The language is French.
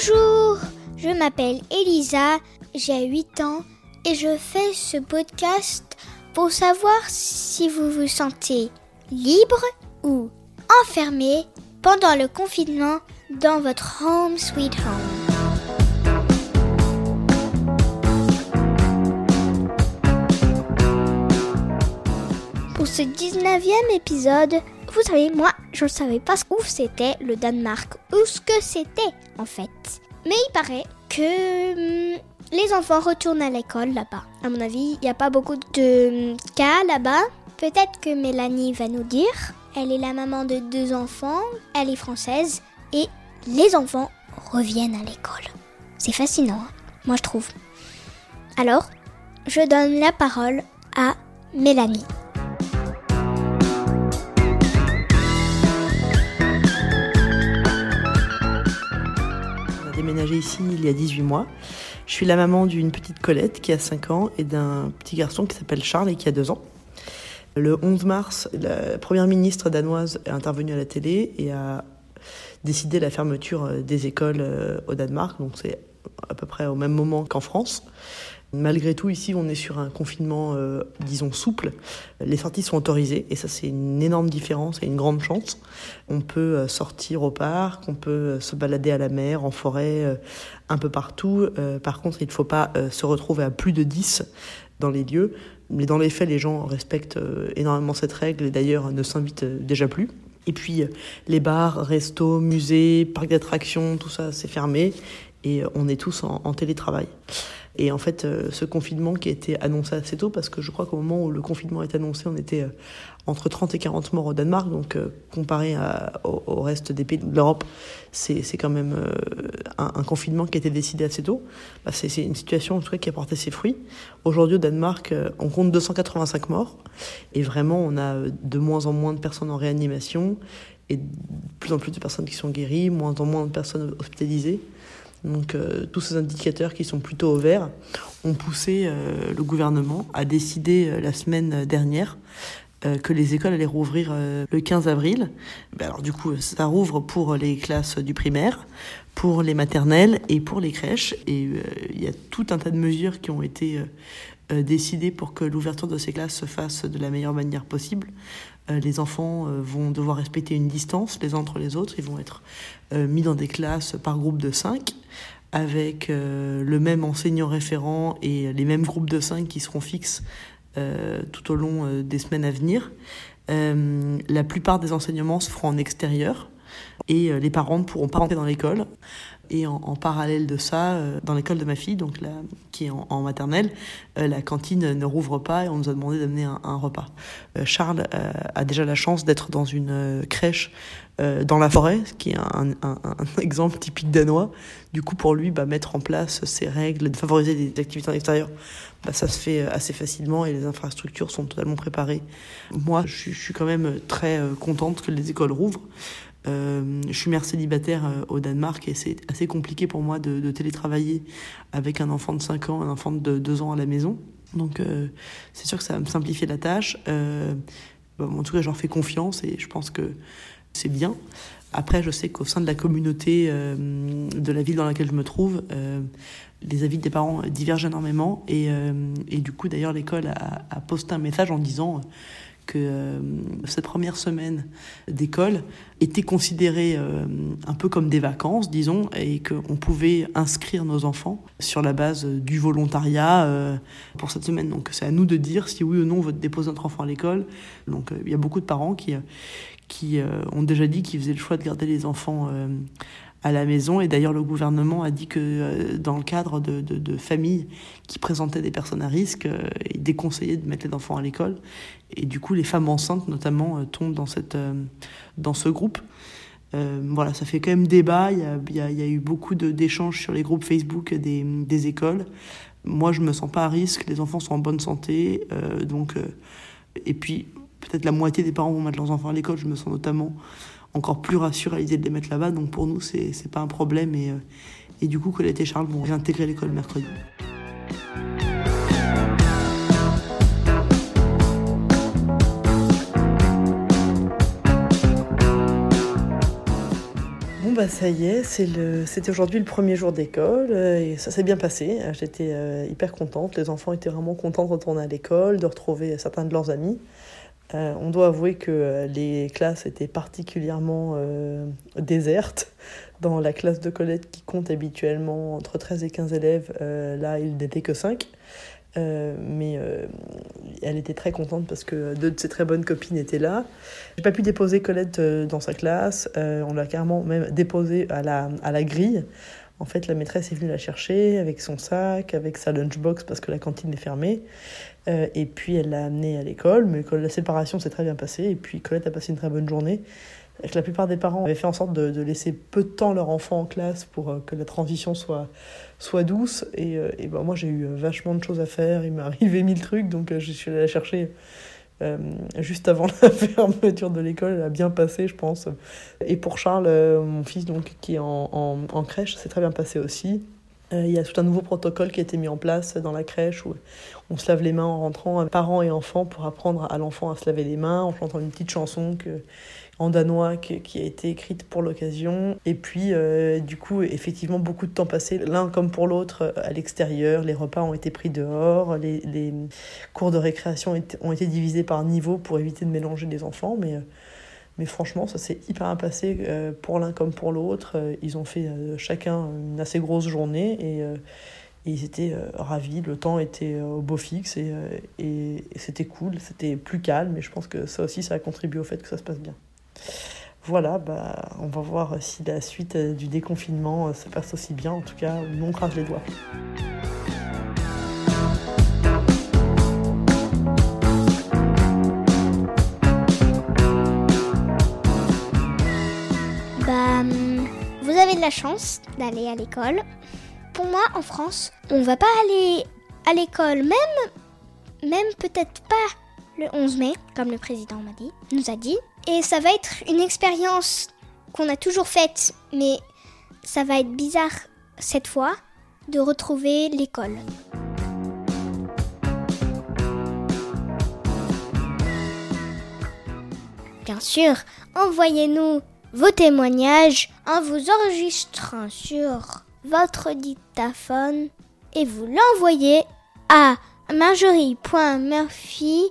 Bonjour, je m'appelle Elisa, j'ai 8 ans et je fais ce podcast pour savoir si vous vous sentez libre ou enfermé pendant le confinement dans votre home sweet home. Pour ce 19e épisode, vous savez, moi, je ne savais pas où c'était le Danemark, ou ce que c'était Mais il paraît que hum, les enfants retournent à l'école là-bas. À mon avis, il n'y a pas beaucoup de hum, cas là-bas. Peut-être que Mélanie va nous dire. Elle est la maman de deux enfants, elle est française, et les enfants reviennent à l'école. C'est fascinant, hein moi je trouve. Alors, je donne la parole à Mélanie. Déménagé ici il y a 18 mois. Je suis la maman d'une petite Colette qui a 5 ans et d'un petit garçon qui s'appelle Charles et qui a 2 ans. Le 11 mars, la première ministre danoise est intervenue à la télé et a décidé la fermeture euh, des écoles euh, au Danemark. Donc c'est à peu près au même moment qu'en France. Malgré tout, ici, on est sur un confinement, euh, disons, souple. Les sorties sont autorisées et ça, c'est une énorme différence et une grande chance. On peut euh, sortir au parc, on peut euh, se balader à la mer, en forêt, un peu partout. Par contre, il ne faut pas se retrouver à plus de 10 dans les lieux. Mais dans les faits, les gens respectent énormément cette règle et d'ailleurs ne s'invitent déjà plus. Et puis, les bars, restos, musées, parcs d'attractions, tout ça, c'est fermé et on est tous en télétravail. Et en fait, euh, ce confinement qui a été annoncé assez tôt, parce que je crois qu'au moment où le confinement est annoncé, on était euh, entre 30 et 40 morts au Danemark, donc euh, comparé au, reste des pays de l'Europe, c'est quand même un, confinement qui a été décidé assez tôt. Bah, c'est une situation en tout qui a porté ses fruits. Aujourd'hui au Danemark, on compte 285 morts, et vraiment on a de moins en moins de personnes en réanimation, et de plus en plus de personnes qui sont guéries, moins en moins de personnes hospitalisées. Donc euh, tous ces indicateurs qui sont plutôt au vert ont poussé euh, le gouvernement à décider euh, la semaine dernière que les écoles allaient rouvrir le 15 avril. Ben alors du coup, ça rouvre pour les classes du primaire, pour les maternelles et pour les crèches. Et euh, il y a tout un tas de mesures qui ont été euh, euh, décidées pour que l'ouverture de ces classes se fasse de la meilleure manière possible. Les enfants vont devoir respecter une distance les uns entre les autres. Ils vont être mis dans des classes par groupe de 5 avec le même enseignant référent et les mêmes groupes de 5 qui seront fixes tout au long des semaines à venir. La plupart des enseignements se feront en extérieur et euh, les parents ne pourront pas rentrer dans l'école. Et en, parallèle de ça, euh, dans l'école de ma fille, donc qui est en, maternelle, euh, la cantine ne rouvre pas et on nous a demandé d'amener un, repas. Charles a déjà la chance d'être dans une crèche dans la forêt, ce qui est un, exemple typique danois. Du coup, pour lui, bah, mettre en place ces règles, de favoriser des activités en extérieur, bah, ça se fait assez facilement et les infrastructures sont totalement préparées. Moi, je, suis- quand même très contente que les écoles rouvrent. Euh, je suis mère célibataire euh, au Danemark et c'est assez compliqué pour moi de, télétravailler avec un enfant de 5 ans, un enfant de 2 ans à la maison. Donc euh, c'est sûr que ça va me simplifier la tâche. En tout cas, j'en fais confiance et je pense que c'est bien. Après, je sais qu'au sein de la communauté de la ville dans laquelle je me trouve, les avis des parents divergent énormément. Et, et du coup, d'ailleurs, l'école a, a posté un message en disant euh, cette première semaine d'école était considérée euh, un peu comme des vacances, disons, et qu'on pouvait inscrire nos enfants sur la base du volontariat euh, pour cette semaine. Donc c'est à nous de dire si oui ou non on veut déposer notre enfant à l'école. Donc il y a beaucoup de parents qui, qui ont déjà dit qu'ils faisaient le choix de garder les enfants à la maison. Et d'ailleurs, le gouvernement a dit que euh, dans le cadre de, de, de familles qui présentaient des personnes à risque, euh, il déconseillait de mettre les enfants à l'école. Et du coup, les femmes enceintes, notamment, euh, tombent dans, cette, euh, dans ce groupe. Euh, voilà, ça fait quand même débat. Il y a, il y a, y a eu beaucoup d'échanges sur les groupes Facebook des, des écoles. Moi, je me sens pas à risque. Les enfants sont en bonne santé. donc, et puis, peut-être la moitié des parents vont mettre leurs enfants à l'école. Je me sens notamment encore plus rassurée à l'idée de les mettre là-bas. Donc, pour nous, c'est pas un problème. Et, euh, et du coup, Colette et Charles vont réintégrer l'école mercredi. bah ça y est, c'était aujourd'hui le premier jour d'école euh, et ça s'est bien passé. J'étais euh, hyper contente. Les enfants étaient vraiment contents de retourner à l'école, de retrouver certains de leurs amis. Euh, on doit avouer que les classes étaient particulièrement désertes. Dans la classe de Colette qui compte habituellement entre 13 et 15 élèves, là il n'était que 5. Euh, mais euh, elle était très contente parce que deux de ses très bonnes copines étaient là. J'ai pas pu déposer Colette euh, dans sa classe. on l'a carrément même déposée à la grille. En fait, la maîtresse est venue la chercher avec son sac, avec sa lunchbox parce que la cantine est fermée. et puis elle l'a amenée à l'école. Mais la séparation s'est très bien passée. Et puis Colette a passé une très bonne journée la plupart des parents avaient fait en sorte de, laisser peu de temps leur enfant en classe pour euh, que la transition soit, douce. Et, euh, ben moi, j'ai eu vachement de choses à faire. Il m'est arrivé mille trucs, donc euh, je suis allée la chercher juste avant la fermeture de l'école. Elle a bien passé, je pense. Et pour Charles, mon fils, donc, qui est en, en, crèche, c'est très bien passé aussi. Il y a tout un nouveau protocole qui a été mis en place dans la crèche où on se lave les mains en rentrant, parents et enfants, pour apprendre à l'enfant à se laver les mains en chantant une petite chanson que, en danois qui, a été écrite pour l'occasion. Et puis, euh, du coup, effectivement, beaucoup de temps passé l'un comme pour l'autre euh, à l'extérieur. Les repas ont été pris dehors, les, les cours de récréation ont été divisés par niveau pour éviter de mélanger les enfants. Mais, euh, mais franchement, ça s'est hyper bien passé pour l'un comme pour l'autre. Ils ont fait chacun une assez grosse journée et ils étaient ravis, le temps était au beau fixe et, et c'était cool, c'était plus calme et je pense que ça aussi ça a contribué au fait que ça se passe bien. Voilà, bah, on va voir si la suite euh, du déconfinement euh, se passe aussi bien. En tout cas, non, crase les doigts. Bah, hum, vous avez de la chance d'aller à l'école. Pour moi, en France, on va pas aller à l'école, même, même peut-être pas le 11 mai, comme le président m'a nous a dit. Et ça va être une expérience qu'on a toujours faite, mais ça va être bizarre cette fois de retrouver l'école. Bien sûr, envoyez-nous vos témoignages en vous enregistrant sur votre dictaphone et vous l'envoyez à marjorie.murphy